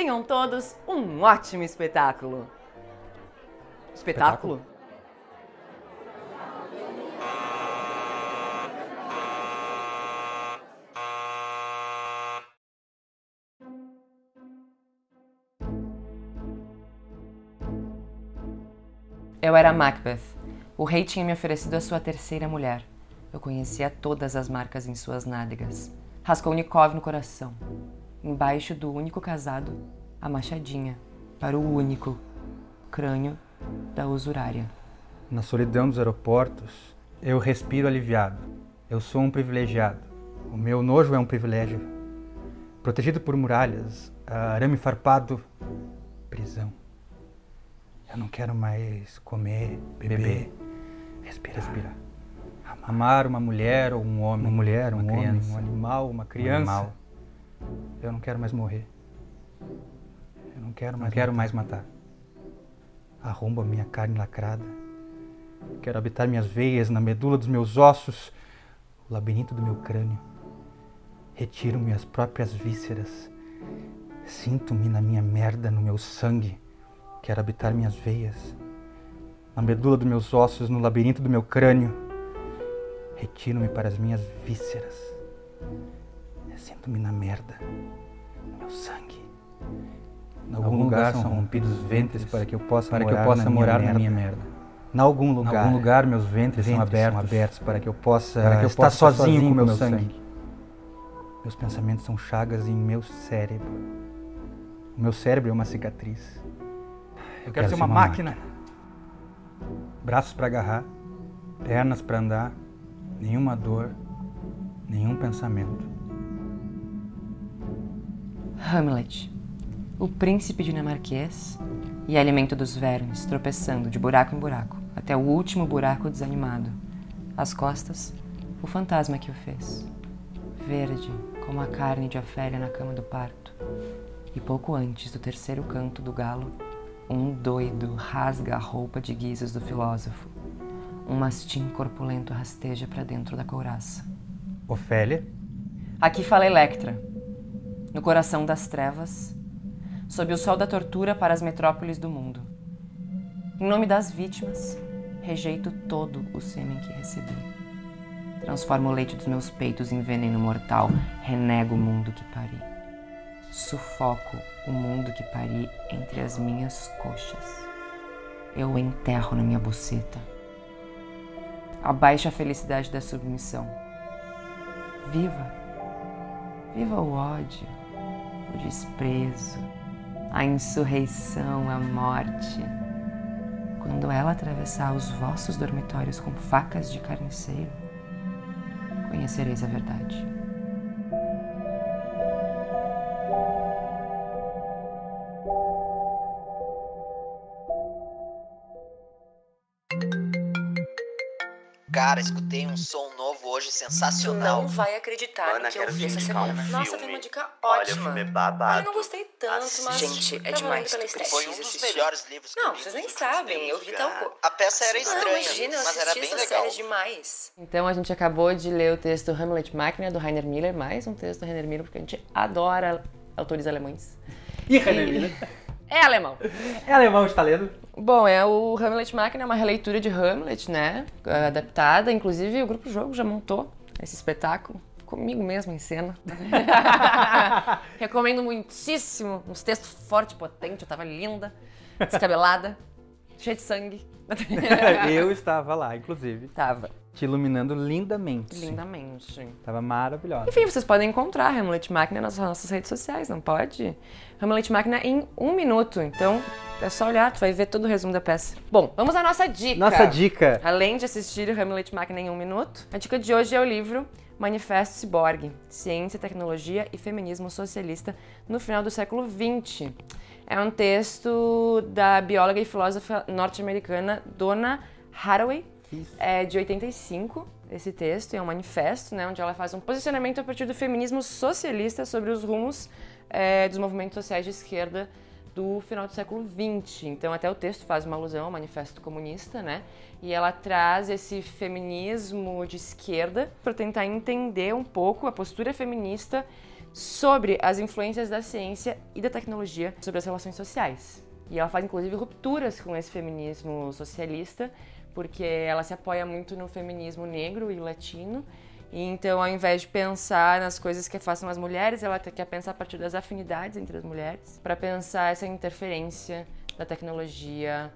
Tenham todos um ótimo espetáculo. Espetáculo? Eu era Macbeth. O rei tinha me oferecido a sua terceira mulher. Eu conhecia todas as marcas em suas nádegas. Raskolnikov no coração. Embaixo do único casado, a machadinha. Para o único crânio da usurária. Na solidão dos aeroportos, eu respiro aliviado. Eu sou um privilegiado. O meu nojo é um privilégio. Protegido por muralhas, arame farpado, prisão. Eu não quero mais comer, beber, respirar. respirar. Amar uma mulher ou um homem. Uma mulher, um homem, um animal, uma criança. Eu não quero mais morrer. Eu não quero mais, quero mais matar. Arrombo a minha carne lacrada. Quero habitar minhas veias, na medula dos meus ossos, o labirinto do meu crânio. Retiro minhas próprias vísceras. Sinto-me na minha merda, no meu sangue. Quero habitar minhas veias, na medula dos meus ossos, no labirinto do meu crânio. Retiro-me para as minhas vísceras. Sinto-me na merda, no meu sangue. Em algum, lugar, são rompidos ventres para que eu possa para morar, que eu possa na, morar minha na minha merda. Em algum lugar, algum lugar meus ventres, são, abertos, são abertos para que eu possa que eu estar possa sozinho, sozinho com o meu sangue. sangue. Meus pensamentos são chagas em meu cérebro. O meu cérebro é uma cicatriz. Eu quero, ser uma, máquina. Braços para agarrar, pernas para andar, nenhuma dor, nenhum pensamento. Hamlet, o príncipe dinamarquês e alimento dos vermes, tropeçando de buraco em buraco, até o último buraco desanimado. Às costas, o fantasma que o fez. Verde, como a carne de Ofélia na cama do parto. E pouco antes do terceiro canto do galo, um doido rasga a roupa de guizos do filósofo. Um mastim corpulento rasteja para dentro da couraça. Ofélia? Aqui fala Electra, no coração das trevas, sob o sol da tortura para as metrópoles do mundo. Em nome das vítimas, rejeito todo o sêmen que recebi. Transformo o leite dos meus peitos em veneno mortal, renego o mundo que pari. Sufoco o mundo que pari entre as minhas coxas. Eu o enterro na minha buceta. Abaixo a felicidade da submissão. Viva! Viva o ódio, o desprezo, a insurreição, a morte. Quando ela atravessar os vossos dormitórios com facas de carniceiro, conhecereis a verdade. Cara, escutei um som novo hoje sensacional. Não vai acreditar que eu quero vi essa indicar um semana. Nossa, filme. tem uma dica Olha, o ótima. filme é Ai, babado. eu não gostei tanto, mas... Gente, é demais. pela Foi um dos assistir. melhores livros que eu Não, vocês nem sabem, eu vi cara. tal co- A peça era Não, estranha, imagina, eu mas era bem essa legal. série demais. Então a gente acabou de ler o texto Hamlet Máquina do Rainer Miller, mais um texto do Rainer Miller, porque a gente adora autores alemães. E Rainer Miller? É alemão. É alemão, está lendo? Bom, é o Hamlet Máquina, é uma releitura de Hamlet, né? Adaptada. Inclusive, o Grupo Jogo já montou esse espetáculo comigo mesmo em cena. Recomendo muitíssimo. Uns textos forte, potente. Eu tava linda, descabelada, cheia de sangue. eu estava lá, inclusive, Tava. te iluminando lindamente. Lindamente. Tava maravilhosa. Enfim, vocês podem encontrar Hamlet Máquina nas nossas redes sociais, não pode? Hamlet Máquina em um minuto. Então, é só olhar, tu vai ver todo o resumo da peça. Bom, vamos à nossa dica. Nossa dica. Além de assistir o Hamlet Máquina em um minuto, a dica de hoje é o livro Manifesto Ciborgue, Ciência, Tecnologia e Feminismo Socialista no final do século XX. É um texto da bióloga e filósofa norte-americana Donna Haraway, Isso. é de 85, esse texto, é um manifesto, né, onde ela faz um posicionamento a partir do feminismo socialista sobre os rumos é, dos movimentos sociais de esquerda do final do século XX. Então, até o texto faz uma alusão ao manifesto comunista, né? E ela traz esse feminismo de esquerda para tentar entender um pouco a postura feminista sobre as influências da ciência e da tecnologia sobre as relações sociais. E ela faz inclusive rupturas com esse feminismo socialista, porque ela se apoia muito no feminismo negro e latino. E então, ao invés de pensar nas coisas que façam as mulheres, ela quer pensar a partir das afinidades entre as mulheres, para pensar essa interferência da tecnologia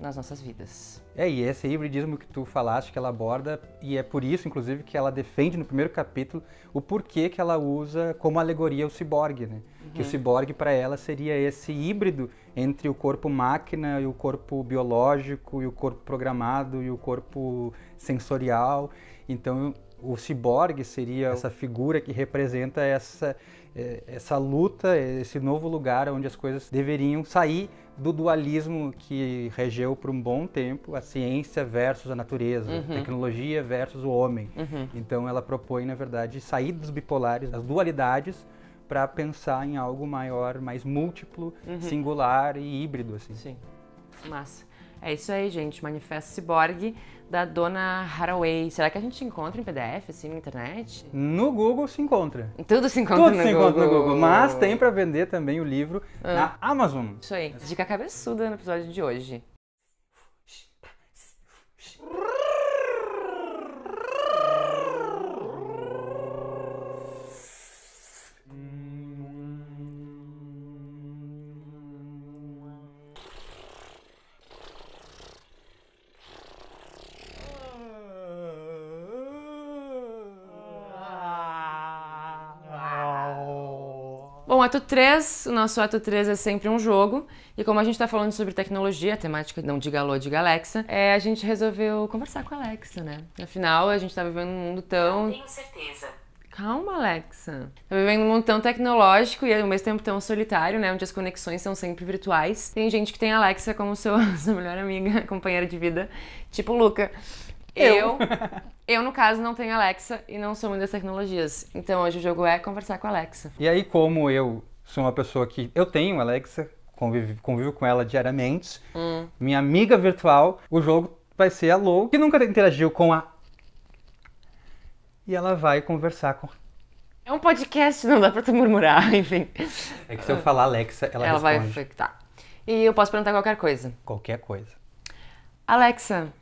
nas nossas vidas. É, e esse hibridismo que tu falaste, que ela aborda, e é por isso, inclusive, que ela defende no primeiro capítulo o porquê que ela usa como alegoria o ciborgue, né? Que o ciborgue para ela seria esse híbrido entre o corpo máquina e o corpo biológico, e o corpo programado e o corpo sensorial. Então, o ciborgue seria essa figura que representa essa, essa luta, esse novo lugar onde as coisas deveriam sair do dualismo que regeu por um bom tempo a ciência versus a natureza, a tecnologia versus o homem. Então ela propõe, na verdade, sair dos bipolares, das dualidades, para pensar em algo maior, mais múltiplo, singular e híbrido, assim. Sim. Massa. É isso aí, gente. Manifesto Ciborgue da Dona Haraway. Será que a gente encontra em PDF, assim, na internet? No Google se encontra. Tudo se encontra Tudo no se Google. encontra no Google, mas tem para vender também o livro na Amazon. Isso aí. Dica cabeçuda no episódio de hoje. Bom, ato 3, o nosso ato 3 é sempre um jogo. E como a gente tá falando sobre tecnologia, a temática não diga alô, diga Alexa, é, a gente resolveu conversar com a Alexa, né? Afinal, a gente tá vivendo um mundo tão. Tenho certeza. Calma, Alexa. Tá vivendo um mundo tão tecnológico e ao mesmo tempo tão solitário, né? Onde as conexões são sempre virtuais. Tem gente que tem a Alexa como seu, sua melhor amiga, companheira de vida, tipo o Luca. Eu, eu, no caso, não tenho Alexa e não sou muito das tecnologias. Então hoje o jogo é conversar com a Alexa. E aí, como eu sou uma pessoa que eu tenho Alexa, convivo, convivo com ela diariamente, minha amiga virtual, o jogo vai ser a Lou, que nunca interagiu com a. E ela vai conversar com. É um podcast, não dá pra tu murmurar, enfim. É que se eu falar Alexa, ela, Ela vai responde infectar. E eu posso perguntar qualquer coisa. qualquer coisa. Alexa,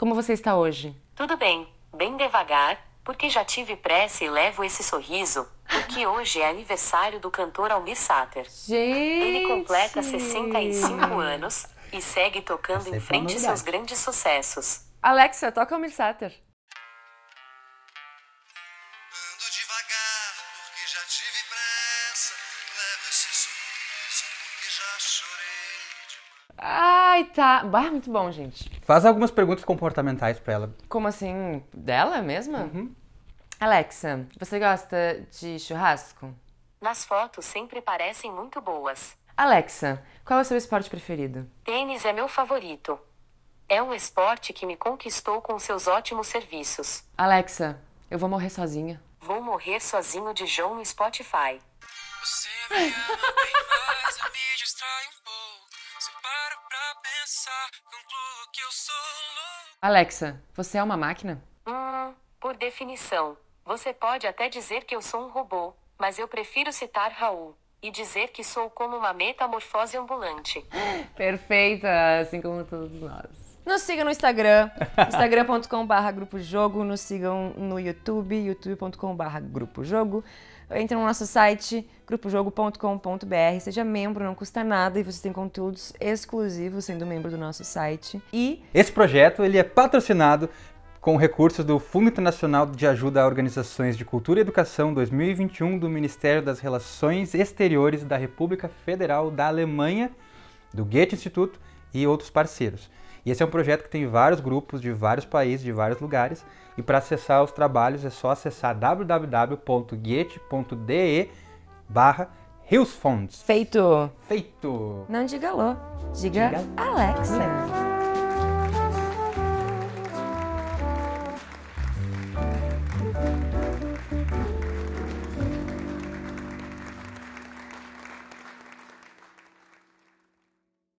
como você está hoje? Tudo bem, bem devagar, porque já tive pressa e levo esse sorriso, porque hoje é aniversário do cantor Almir Sater. Gente! Ele completa 65 anos e segue tocando Essa é em frente seus grandes sucessos. Alexa, toca Almir Sater. Tá. Bah, muito bom, gente. Faz algumas perguntas comportamentais pra ela. Como assim? Dela mesma? Alexa, você gosta de churrasco? Nas fotos sempre parecem muito boas. Alexa, qual é o seu esporte preferido? Tênis é meu favorito. É um esporte que me conquistou com seus ótimos serviços. Alexa, eu vou morrer sozinha. Vou morrer sozinho de João no Spotify. Você me ama bem mais, eu me distrai um pouco. Alexa, você é uma máquina? Hum, por definição. Você pode até dizer que eu sou um robô, mas eu prefiro citar Raul e dizer que sou como uma metamorfose ambulante. Perfeita, assim como todos nós. Nos sigam no Instagram, instagram.com.br grupo jogo, nos sigam no YouTube, youtube.com.br grupo jogo. Entre no nosso site, grupojogo.com.br, seja membro, não custa nada e você tem conteúdos exclusivos sendo membro do nosso site. E Esse projeto ele é patrocinado com recursos do Fundo Internacional de Ajuda a Organizações de Cultura e Educação 2021 do Ministério das Relações Exteriores da República Federal da Alemanha, do Goethe Instituto e outros parceiros. E esse é um projeto que tem vários grupos de vários países, de vários lugares, e para acessar os trabalhos é só acessar www.goethe.de barra feito! Feito! Não diga alô, diga, Diga Alexa.